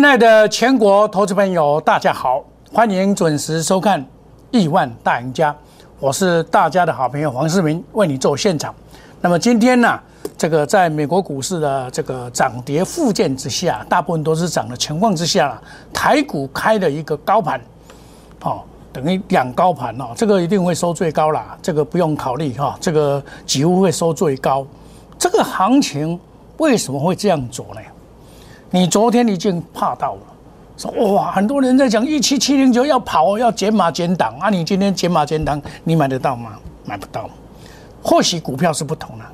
亲爱的全国投资朋友，大家好，欢迎准时收看《亿万大赢家》，我是大家的好朋友黄世明，为你做现场。那么今天呢，这个在美国股市的这个涨跌附件之下，大部分都是涨的情况之下，台股开了一个高盘，哦，等于两高盘哦，这个一定会收最高啦，这个不用考虑哈，这个几乎会收最高。这个行情为什么会这样做呢？你昨天已经怕到了，说哇，很多人在讲一七七零九要跑，要减码减档啊！你今天减码减档，你买得到吗？买不到。或许股票是不同的，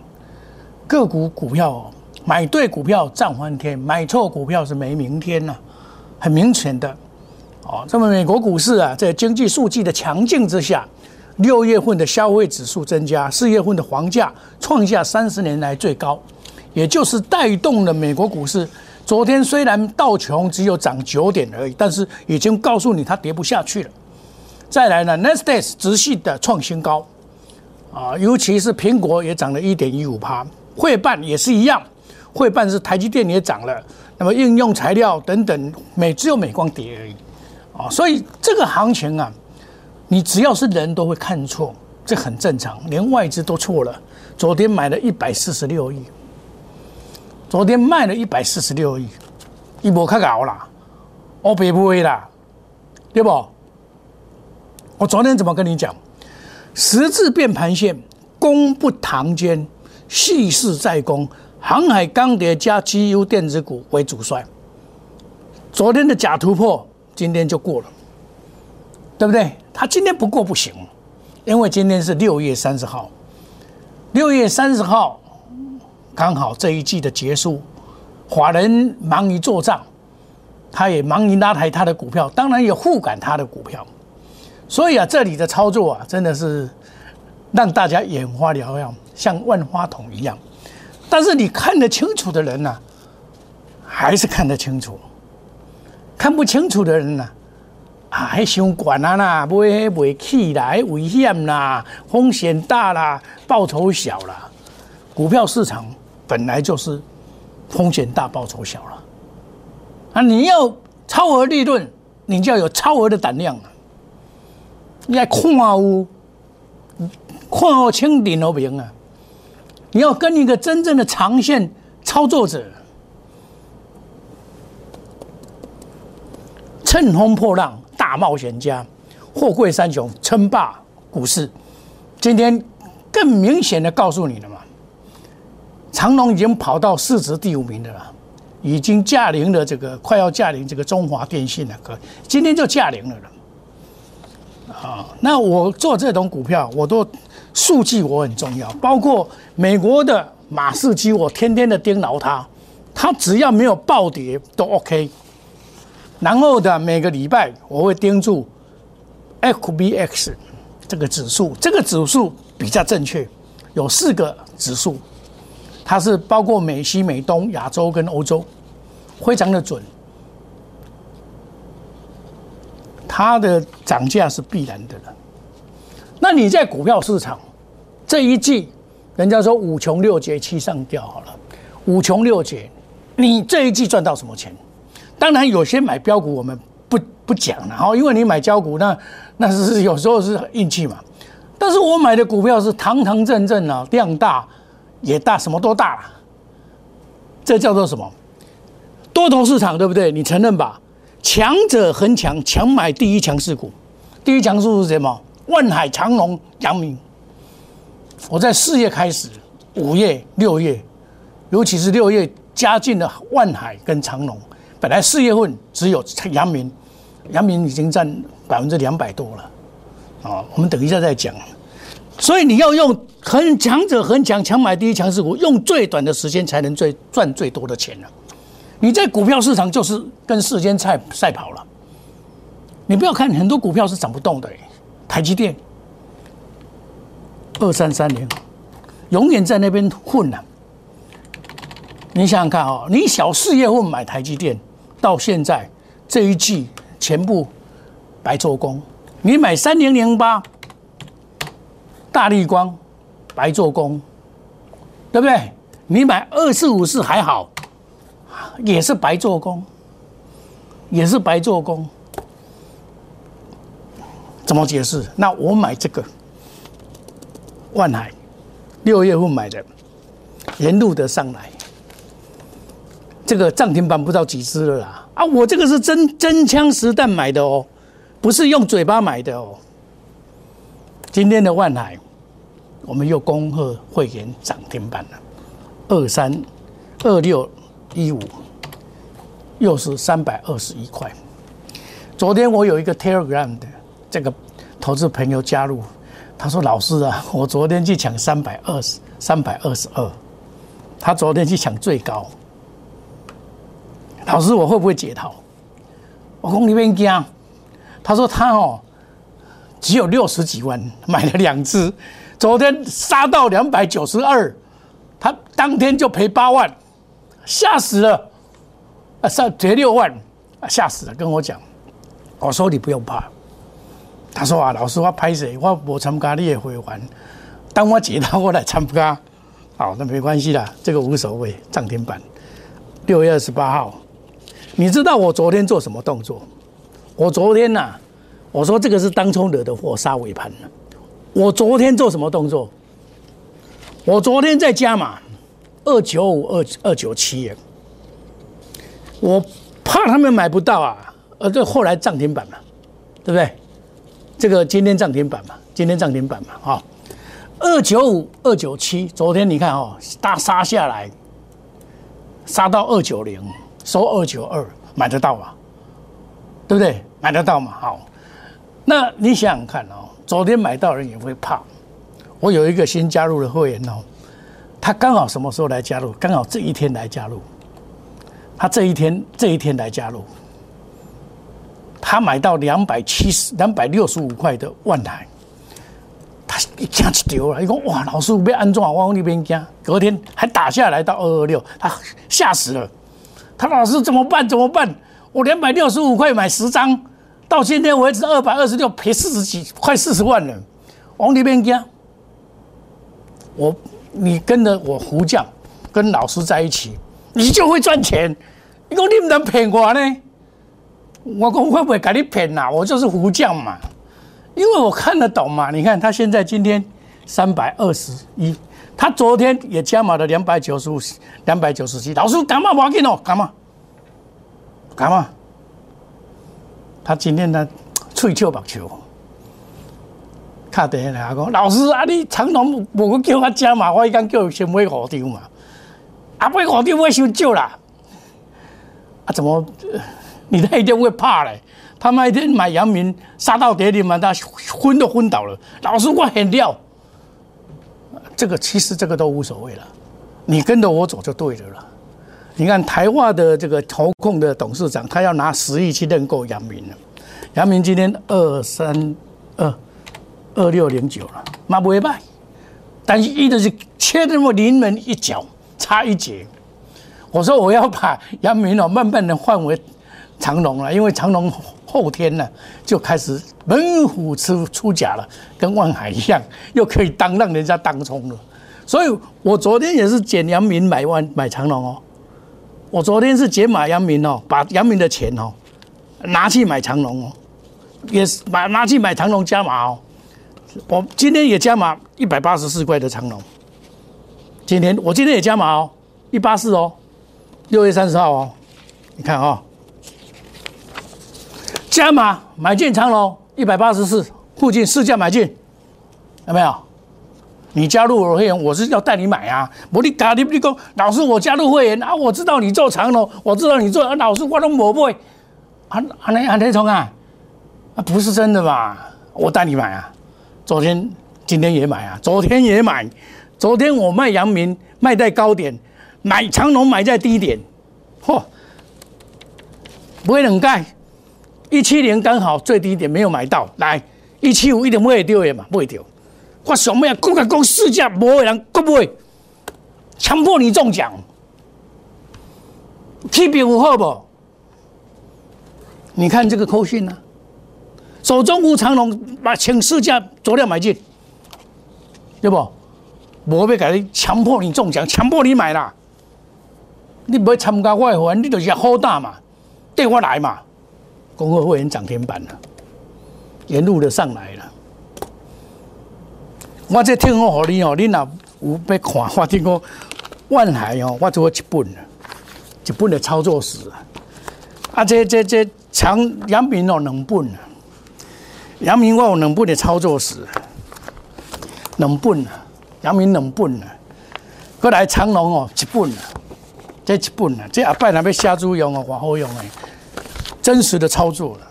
个股股票买对股票涨翻天，买错股票是没明天呐，很明显的。哦，这么美国股市啊，在经济数据的强劲之下，六月份的消费指数增加，四月份的房价创下三十年来最高，也就是带动了美国股市。昨天虽然道琼只有涨九点而已，但是已经告诉你它跌不下去了。再来呢 n e s t a q 直系的创新高。啊，尤其是苹果也涨了一点一五趴，汇办也是一样，汇办是台积电也涨了，那么应用材料等等，美只有美光跌而已，啊，所以这个行情啊，你只要是人都会看错，这很正常，连外资都错了。昨天买了一百四十六亿，昨天卖了一百四十六亿，一波开搞啦，我别不会啦，对不？我昨天怎么跟你讲？十字变盘线，攻不堂间，蓄势在攻，航海钢铁加 GU 电子股为主帅。昨天的假突破，今天就过了，对不对？他今天不过不行，因为今天是六月三十号，六月三十号刚好这一季的结束，法人忙于做账，他也忙于拉抬他的股票，当然也护感他的股票。所以啊，这里的操作啊，真的是让大家眼花缭乱，像万花筒一样。但是你看得清楚的人呢，还是看得清楚；看不清楚的人呢，啊，还想管啊啦，买买起啦，危险啦，风险大啦，报酬小啦。股票市场本来就是风险大，报酬小了。啊，你要超额利润，你就要有超额的胆量啊。你要看有，看好清顶都明啊！你要跟一个真正的长线操作者，乘风破浪大冒险家，货柜三雄称霸股市。今天更明显的告诉你了嘛，长隆已经跑到市值第五名的了，已经驾临了这个快要驾临这个中华电信了，哥，今天就驾临了了。啊，那我做这种股票，我都数据我很重要，包括美国的马士基，我天天的盯牢它，它只要没有暴跌都 OK。然后的每个礼拜我会盯住 FBX 这个指数，这个指数比较正确，有四个指数，它是包括美西、美东、亚洲跟欧洲，非常的准。它的涨价是必然的了。那你在股票市场这一季，人家说五穷六绝七上吊好了，五穷六绝，你这一季赚到什么钱？当然有些买标股我们不不讲了哈，因为你买标股那那是有时候是运气嘛。但是我买的股票是堂堂正正啊，量大也大，什么都大了。这叫做什么？多头市场对不对？你承认吧？强者恒强，强买第一强势股。第一强势是什么？万海、长隆、阳明。我在四月开始，五月、六月，尤其是六月加进了万海跟长隆。本来四月份只有阳明，阳明已经占百分之两百多了。啊，我们等一下再讲。所以你要用很强者很强，强买第一强势股，用最短的时间才能最赚最多的钱呢。你在股票市场就是跟世间赛赛跑了。你不要看很多股票是涨不动的，台积电二三三零，永远在那边混呢。你想想看哦，你小四月份买台积电，到现在这一季全部白做工。你买三零零八大力光白做工，对不对？你买二四五四还好。也是白做工，也是白做工。怎么解释？那我买这个万海，六月份买的，沿路的上来，这个涨停板不知道几只了啦！啊，我这个是真真枪实弹买的哦，不是用嘴巴买的哦。今天的万海，我们又恭贺会员涨停板了，二三二六一五，又是三百二十一块。昨天我有一个 Telegram 的。这个投资朋友加入，他说：“老师啊，我昨天去抢三百二十三百二十二，他昨天去抢最高。老师，我会不会解套？我讲你别惊。他说他哦，只有六十几万买了两只，昨天杀到两百九十二，他当天就赔八万，吓死了啊！杀赔六万啊，吓死了！跟我讲，我说你不用怕。”他说啊，老师，我拍谁？我不参加你也会还，当我接到我来参加，好，那没关系啦，这个无所谓。涨停板，六月二十八号，你知道我昨天做什么动作？我昨天呐，我说这个是当冲惹的祸，杀尾盘了。我昨天做什么动作？我昨天在加码二九五二二九七，我怕他们买不到啊，呃，这后来涨停板嘛，对不对？这个今天涨停板嘛，今天涨停板嘛，哈，二九五二九七，昨天你看哦，大杀下来，杀到二九零，收二九二，买得到吗？对不对？买得到嘛？好，那你想想看哦，昨天买到人也会怕。我有一个新加入的会员哦，他刚好什么时候来加入？刚好这一天来加入，他这一天这一天来加入。他买到两百七十、两百六十五块的万台，他一惊一丢了，一讲哇，老师被安装，我往那边加，隔天还打下来到二二六，他吓死了。他老师怎么办？怎么办？我两百六十五块买十张，到今天为止二百二十六，赔四十几，快四十万了，往里边惊。我，你跟着我胡将，跟老师在一起，你就会赚钱。你讲你不能骗我呢？我公会不会给你骗呐？我就是胡将嘛，因为我看得懂嘛。你看他现在今天三百二十一，他昨天也加码了两百九十五、两百九十七。老师干嘛不要紧哦？干嘛？干嘛？他今天呢，吹球白球，卡电话来讲，老师啊，你长龙无叫我加码，我伊讲叫先买五张嘛，啊买五张我收少啦，啊怎么？你那一天会怕嘞？他那一天买阳明杀到跌停嘛，他昏都昏倒了。老师，我很料，这个其实这个都无所谓了，你跟着我走就对了了。你看台化的这个投控的董事长，他要拿十亿去认购阳明了。阳明今天二三二二六零九了，嘛不会卖，但是一直是切那么临门一脚，差一截。我说我要把阳明哦，慢慢的换为。长隆了，因为长隆后天呢就开始猛虎出出甲了，跟万海一样，又可以当让人家当冲了。所以我昨天也是减阳明买万买长隆哦，我昨天是解码阳明哦，把阳明的钱哦拿去买长隆哦，也是买拿去买长隆加码哦。我今天也加码一百八十四块的长隆，今天我今天也加码哦，一八四哦，六月三十号哦，你看啊。加码买进长隆一百八十四附近市价买进，有没有？你加入我会员，我是要带你买啊！我你打你你讲，老师我加入会员啊，我知道你做长龙，我知道你做老师，我都不会。啊啊那啊那从啊，啊不是真的吧？我带你买啊！昨天今天也买啊，昨天也买，昨天我卖阳明卖在高点，买长龙买在低点，嚯，不会冷盖。一七零刚好最低点没有买到，来一七五一点不会丢也嘛，不会丢。我想咩啊？公开公市价，不会人，不会强迫你中奖。T 比五好不？你看这个扣讯呢，手中无长龙，把请市价昨天买进，对不？我要给你强迫你中奖，强迫你买啦。你不会参加我的会员，你就是好大嘛，对我来嘛。公会会员涨停板了，沿路的上来了。我这听我和你哦，你若有要看，我听讲万海哦，我做一本了，一本的操作史啊。啊，这这这长阳明哦两本啊，阳明我有两本的操作史，两本啊，阳明两本啊，过来长隆哦一本啊，这一本啊，这阿拜那要写主用哦，往好用诶，真实的操作了。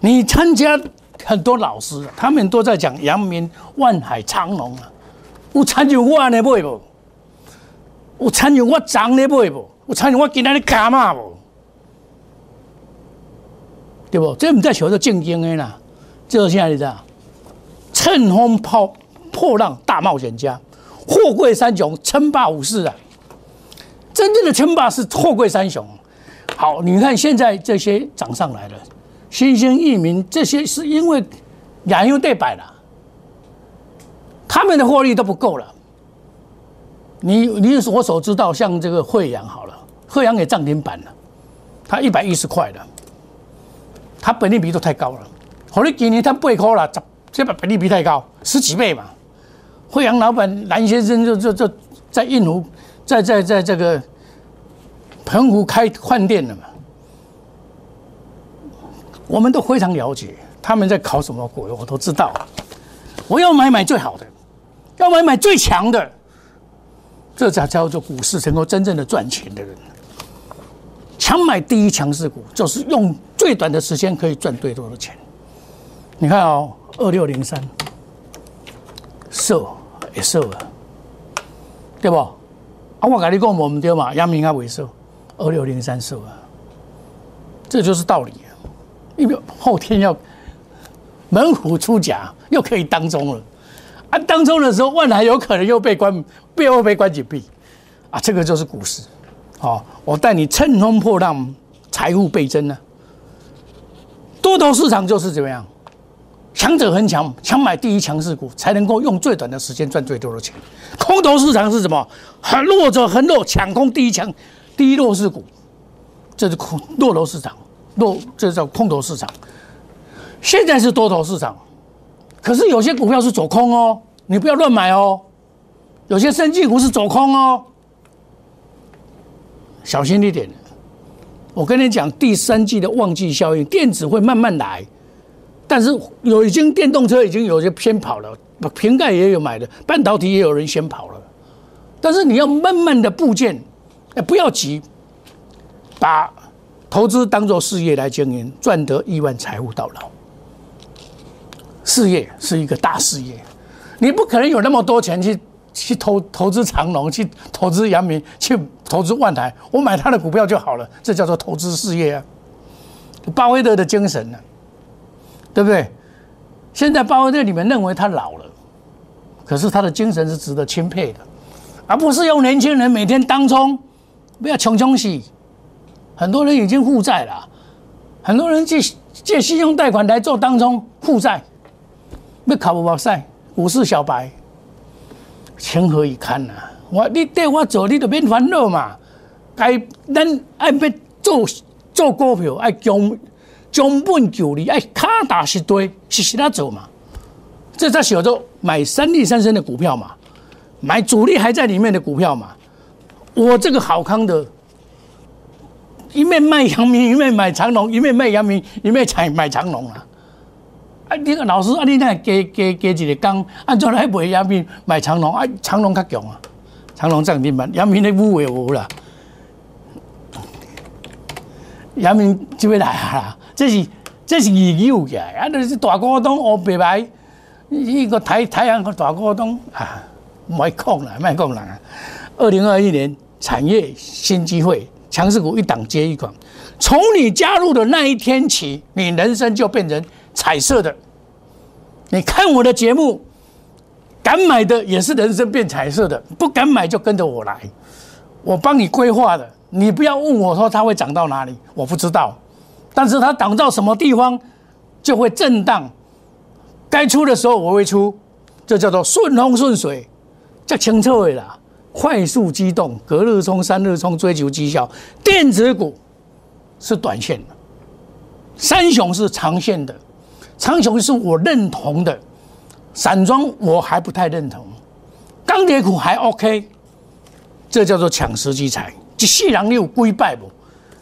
你参加。很多老师，他们都在讲阳明、万海、长隆啊，有参与我呢买不？有参与我涨的买不？有参与我今天的加码不？对不？这唔在学做正经的啦，就是现在你知道，乘风破破浪大冒险家，货柜三雄称霸武士啊！真正的称霸是货柜三雄。好，你看现在这些涨上来了。新兴域名这些是因为两用对白了，他们的获利都不够了。你你我所知道，像这个惠阳好了，惠阳也涨停板了，它一百一十块了，它本利比都太高了。好你今年它八块了，这把本利比太高，十几倍嘛。惠阳老板蓝先生就就就在印湖，在在在这个澎湖开饭店了嘛。我们都非常了解他们在考什么股，我都知道。我要买买最好的，要买买最强的，这才叫做股市成功真正的赚钱的人。强买第一强势股，就是用最短的时间可以赚最多的钱。你看哦，二六零三，瘦也瘦了，对不？啊，我跟你讲，我们对嘛，阳明啊，萎瘦，二六零三瘦啊，这就是道理。因为后天要猛虎出甲，又可以当中了啊！当中的时候，万来有可能又被关，背后被关紧闭啊！这个就是股市，好，我带你乘风破浪，财富倍增呢。多头市场就是怎么样？强者恒强，强买第一强势股，才能够用最短的时间赚最多的钱。空头市场是什么？很弱者恒弱，抢空第一强、第一弱势股，这是空弱头市场。弱，这叫空头市场。现在是多头市场，可是有些股票是走空哦，你不要乱买哦。有些生技股是走空哦，小心一点。我跟你讲，第三季的旺季效应，电子会慢慢来，但是有已经电动车已经有些先跑了，瓶盖也有买的，半导体也有人先跑了。但是你要慢慢的部件，哎，不要急，把。投资当做事业来经营，赚得亿万财富到老。事业是一个大事业，你不可能有那么多钱去去投投资长隆，去投资阳明，去投资万台，我买他的股票就好了。这叫做投资事业啊，巴菲特的精神呢，对不对？现在巴菲特你们认为他老了，可是他的精神是值得钦佩的，而不是用年轻人每天当中不要穷穷喜。很多人已经负债了，很多人借借信用贷款来做当中负债，要考不饱赛，股市小白，情何以堪呐！我你带我做，你就免烦恼嘛。该咱爱要做做股票，爱将将本就利，爱卡打实堆，实实他走嘛。这才叫做买三利三升的股票嘛，买主力还在里面的股票嘛。我这个好康的。一面卖阳明，一面买长隆；一面卖阳明，一面买买长隆啊！啊，你个老师，啊，你那加加加一个工，按怎来卖阳明买长隆？啊，长隆较强啊，长隆涨停板，阳明的五位无啦。阳明就要来啊！这是这是二有嘅，啊，那是大股东乌白白，一个太太阳个大股东啊，卖讲啦，卖讲啦。二零二一年产业新机会。强势股一档接一档，从你加入的那一天起，你人生就变成彩色的。你看我的节目，敢买的也是人生变彩色的，不敢买就跟着我来，我帮你规划的。你不要问我说它会涨到哪里，我不知道，但是它涨到什么地方就会震荡，该出的时候我会出，这叫做顺风顺水，叫清澈的啦。快速机动，隔日冲、三日冲，追求绩效。电子股是短线的，三雄是长线的，长雄是我认同的，散装我还不太认同，钢铁股还 OK，这叫做抢时机财。一世人你有几百不？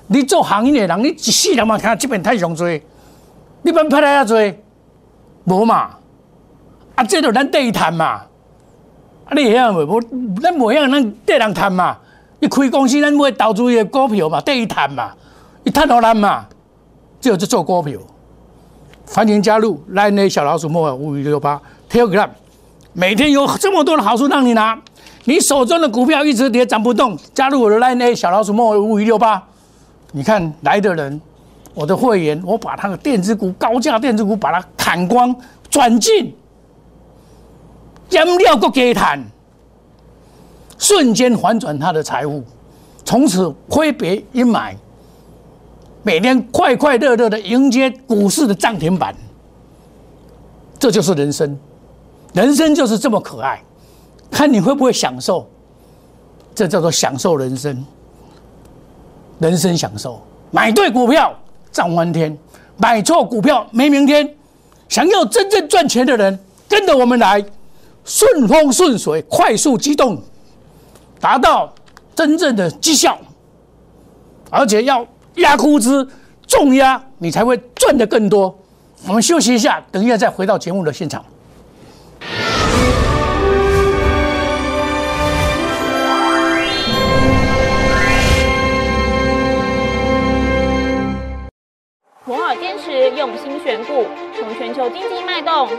你做行业的人，你一世人嘛看这边太上多，你班拍来遐多，无嘛？啊，这就咱对谈嘛。啊，你晓未？无，咱无晓咱第人谈嘛。你开公司，咱买投资的股票嘛，第一谈嘛，一谈好难嘛。只有就做股票，欢迎加入来内小老鼠莫尔五五六八 Telegram，每天有这么多的好处让你拿。你手中的股票一直跌涨不动，加入我的 Line A 小老鼠莫五五六八，你看来的人，我的会员，我把他的电子股高价电子股把它砍光转进，减料个给谈，瞬间反转他的财富，从此挥别阴霾，每天快快乐乐的迎接股市的涨停板，这就是人生，人生就是这么可爱。看你会不会享受，这叫做享受人生。人生享受，买对股票涨翻天，买错股票没明天。想要真正赚钱的人，跟着我们来，顺风顺水，快速机动，达到真正的绩效。而且要压估值，重压，你才会赚得更多。我们休息一下，等一下再回到节目的现场。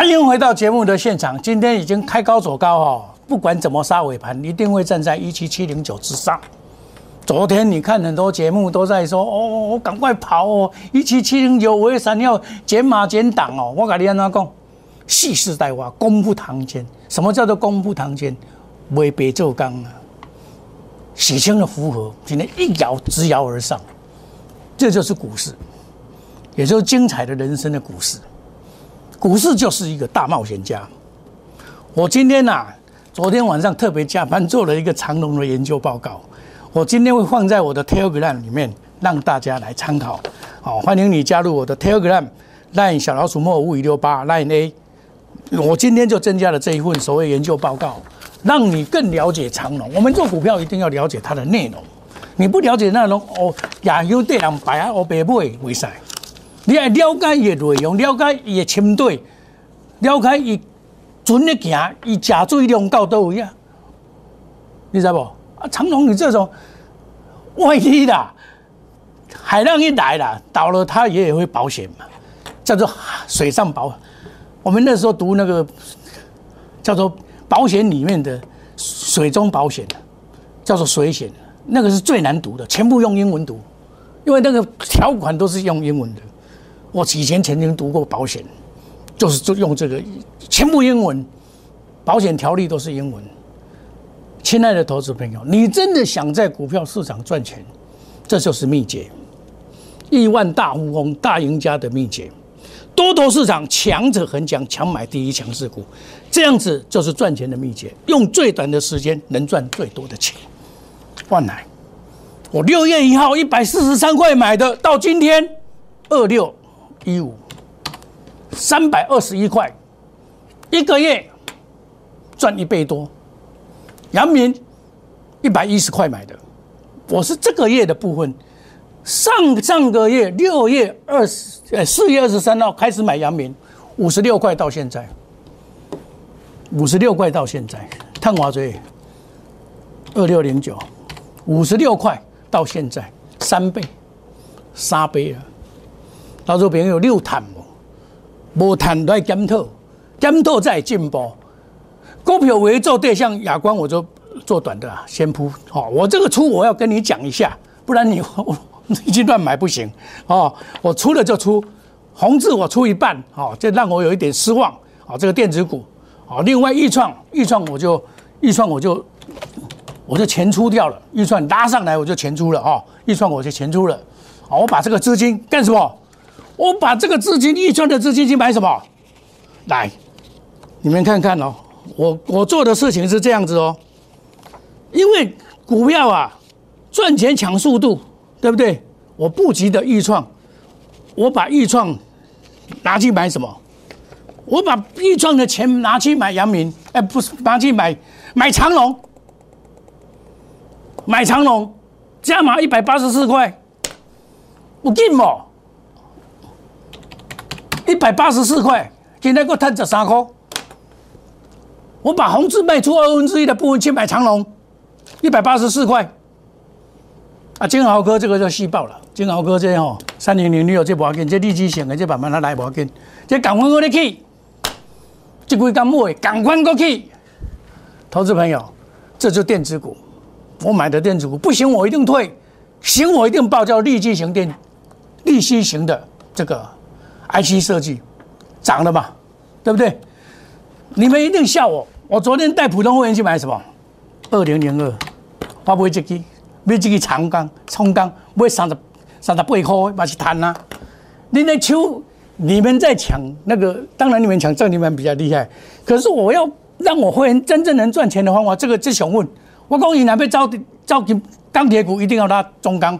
欢迎回到节目的现场。今天已经开高走高哦，不管怎么杀尾盘，一定会站在一七七零九之上。昨天你看很多节目都在说哦，我赶快跑哦，一七七零九我也想要减码减档哦。我跟你安怎讲？蓄势待发，功不堂前。什么叫做功不堂前？未别奏刚啊，洗清了符合，今天一摇直摇而上，这就是股市，也就是精彩的人生的股市。股市就是一个大冒险家。我今天呐，昨天晚上特别加班做了一个长龙的研究报告，我今天会放在我的 Telegram 里面让大家来参考。好，欢迎你加入我的 Telegram，line 小老鼠莫五五六八 line A。我今天就增加了这一份所谓研究报告，让你更了解长龙。我们做股票一定要了解它的内容，你不了解内容，哦，亚优对人白啊，我白买为啥？你要了解伊的内容，了解伊的舰队，了解伊准的行，伊加水量到多位啊？你知不？啊，长隆你这种万一啦，海浪一来了，倒了他也会保险嘛，叫做水上保。我们那时候读那个叫做保险里面的水中保险，叫做水险，那个是最难读的，全部用英文读，因为那个条款都是用英文的。我以前曾经读过保险，就是就用这个全部英文，保险条例都是英文。亲爱的投资朋友，你真的想在股票市场赚钱，这就是秘诀，亿万大富翁、大赢家的秘诀。多头市场强者恒强，强买第一强势股，这样子就是赚钱的秘诀。用最短的时间能赚最多的钱。万来，我六月一号一百四十三块买的，到今天二六。一五三百二十一块，一个月赚一倍多。阳明一百一十块买的，我是这个月的部分上上个月六月二十呃四月二十三号开始买阳明，五十六块到现在，五十六块到现在，探华追二六零九，五十六块到现在三倍，三倍啊！老周朋友六探无，无探来检讨，检讨再进步。股票为做对象，亚光我就做短的啊，先铺。好，我这个出我要跟你讲一下，不然你 我已经乱买不行哦。我出了就出，红字我出一半，哦，这让我有一点失望。哦，这个电子股，哦，另外易创，易创我就易创我就我就钱出掉了，预算拉上来我就钱出了哦，预算我就钱出了。好，我把这个资金干什么？我把这个资金预算的资金去买什么？来，你们看看哦。我我做的事情是这样子哦，因为股票啊，赚钱抢速度，对不对？我布局的预创，我把预创拿去买什么？我把预创的钱拿去买阳明，哎，不是拿去买买长隆，买长隆，加码一百八十四块，我进嘛？一百八十四块，今天给我赚十三块。我把红字卖出二分之一的部分去买长隆，一百八十四块。啊，金豪哥这个就细爆了。金豪哥这吼三零零六这不要紧，这立即性的这慢慢来不要紧。这赶快过去，这几干买，赶快过去。投资朋友，这就电子股，我买的电子股不行，我一定退；行，我一定报，叫立即型电，立即型的这个 IC 设计涨了嘛，对不对？你们一定笑我。我昨天带普通会员去买什么？二零零二，我买这个，买这个长钢、冲钢，买三十、三十八块，嘛是赚啊！你在抢，你们在抢那个，当然你们抢这，你们比较厉害。可是我要让我会员真正能赚钱的方法，这个就想问。我讲你哪边招招钢铁股，一定要拉中钢，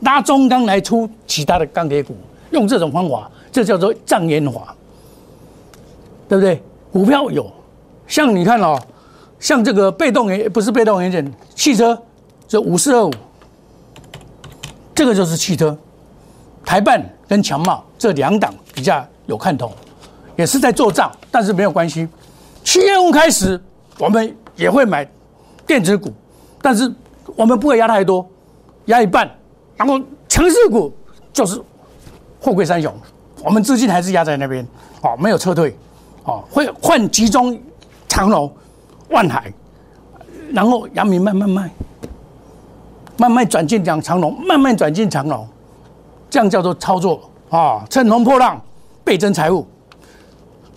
拉中钢来出其他的钢铁股，用这种方法，这叫做障眼法，对不对？股票有，像你看哦，像这个被动元不是被动元件，汽车这五四二五，这个就是汽车，台办跟强茂这两档比较有看头，也是在做账，但是没有关系。七月份开始，我们也会买电子股，但是我们不会压太多，压一半，然后强势股就是货柜三雄，我们资金还是压在那边，哦，没有撤退。哦，会换集中长隆、万海，然后阳明慢慢卖，慢慢转进讲长隆，慢慢转进长隆，这样叫做操作啊！乘风破浪，倍增财富。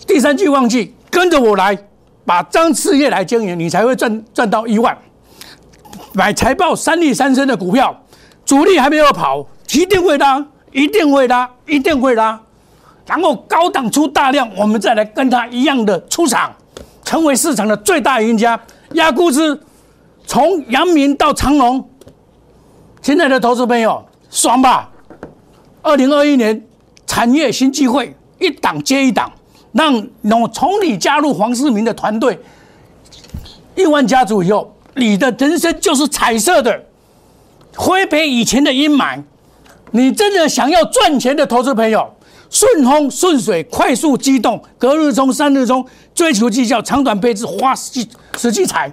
第三句忘记，跟着我来，把张事业来经营，你才会赚赚到一万。买财报三利三升的股票，主力还没有跑，一定会当，一定会拉，一定会拉。然后高档出大量，我们再来跟它一样的出场，成为市场的最大赢家。压估值，从阳明到长隆，亲爱的投资朋友爽吧？二零二一年产业新机会一档接一档，让从从你加入黄世明的团队，亿万家族以后，你的人生就是彩色的，挥别以前的阴霾。你真的想要赚钱的投资朋友。顺风顺水，快速机动，隔日冲，三日冲，追求绩效，长短配置，花实际实际财。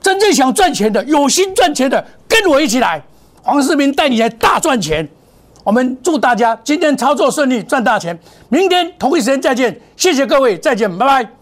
真正想赚钱的，有心赚钱的，跟我一起来，黄世明带你来大赚钱。我们祝大家今天操作顺利，赚大钱。明天同一时间再见，谢谢各位，再见，拜拜。